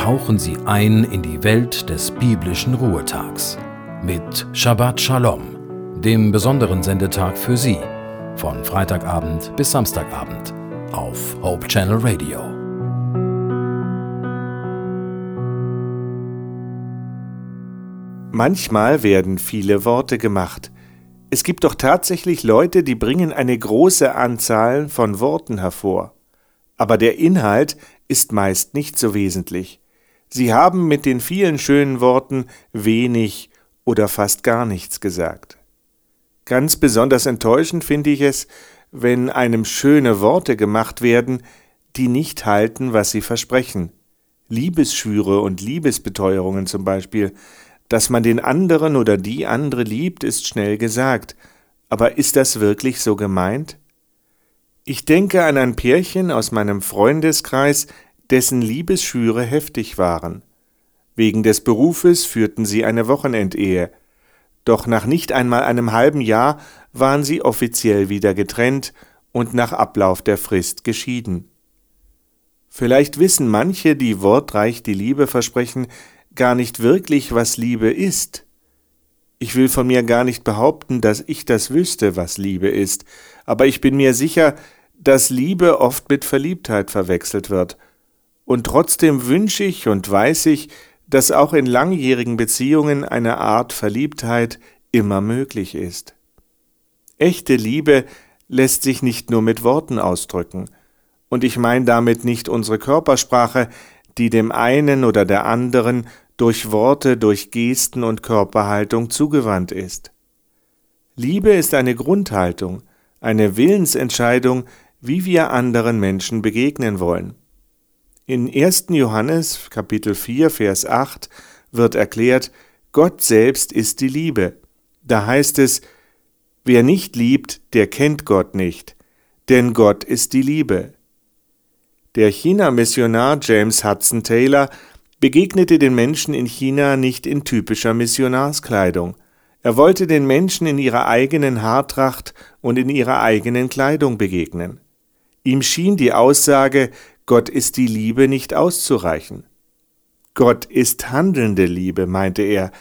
tauchen Sie ein in die Welt des biblischen Ruhetags mit Shabbat Shalom, dem besonderen Sendetag für Sie, von Freitagabend bis Samstagabend auf Hope Channel Radio. Manchmal werden viele Worte gemacht. Es gibt doch tatsächlich Leute, die bringen eine große Anzahl von Worten hervor. Aber der Inhalt ist meist nicht so wesentlich. Sie haben mit den vielen schönen Worten wenig oder fast gar nichts gesagt. Ganz besonders enttäuschend finde ich es, wenn einem schöne Worte gemacht werden, die nicht halten, was sie versprechen. Liebesschwüre und Liebesbeteuerungen zum Beispiel. Dass man den anderen oder die andere liebt, ist schnell gesagt. Aber ist das wirklich so gemeint? Ich denke an ein Pärchen aus meinem Freundeskreis, dessen Liebesschwüre heftig waren. Wegen des Berufes führten sie eine Wochenendehe. Doch nach nicht einmal einem halben Jahr waren sie offiziell wieder getrennt und nach Ablauf der Frist geschieden. Vielleicht wissen manche, die wortreich die Liebe versprechen, gar nicht wirklich, was Liebe ist. Ich will von mir gar nicht behaupten, dass ich das wüsste, was Liebe ist, aber ich bin mir sicher, dass Liebe oft mit Verliebtheit verwechselt wird. Und trotzdem wünsche ich und weiß ich, dass auch in langjährigen Beziehungen eine Art Verliebtheit immer möglich ist. Echte Liebe lässt sich nicht nur mit Worten ausdrücken, und ich meine damit nicht unsere Körpersprache, die dem einen oder der anderen durch Worte, durch Gesten und Körperhaltung zugewandt ist. Liebe ist eine Grundhaltung, eine Willensentscheidung, wie wir anderen Menschen begegnen wollen. In 1. Johannes Kapitel 4 Vers 8 wird erklärt, Gott selbst ist die Liebe. Da heißt es, wer nicht liebt, der kennt Gott nicht, denn Gott ist die Liebe. Der China-Missionar James Hudson Taylor begegnete den Menschen in China nicht in typischer Missionarskleidung. Er wollte den Menschen in ihrer eigenen Haartracht und in ihrer eigenen Kleidung begegnen. Ihm schien die Aussage, Gott ist die Liebe nicht auszureichen. Gott ist handelnde Liebe, meinte er,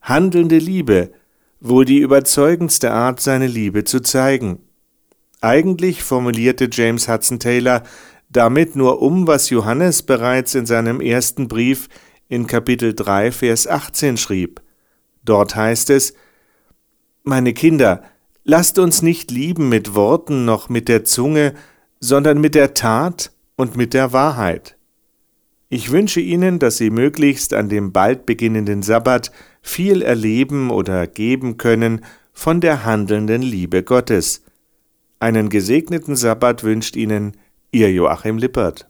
handelnde Liebe, wohl die überzeugendste Art, seine Liebe zu zeigen. Eigentlich formulierte James Hudson Taylor damit nur um, was Johannes bereits in seinem ersten Brief in Kapitel 3, Vers 18 schrieb. Dort heißt es, Meine Kinder, lasst uns nicht lieben mit Worten noch mit der Zunge, sondern mit der Tat und mit der Wahrheit. Ich wünsche Ihnen, dass Sie möglichst an dem bald beginnenden Sabbat viel erleben oder geben können von der handelnden Liebe Gottes. Einen gesegneten Sabbat wünscht Ihnen Ihr Joachim Lippert.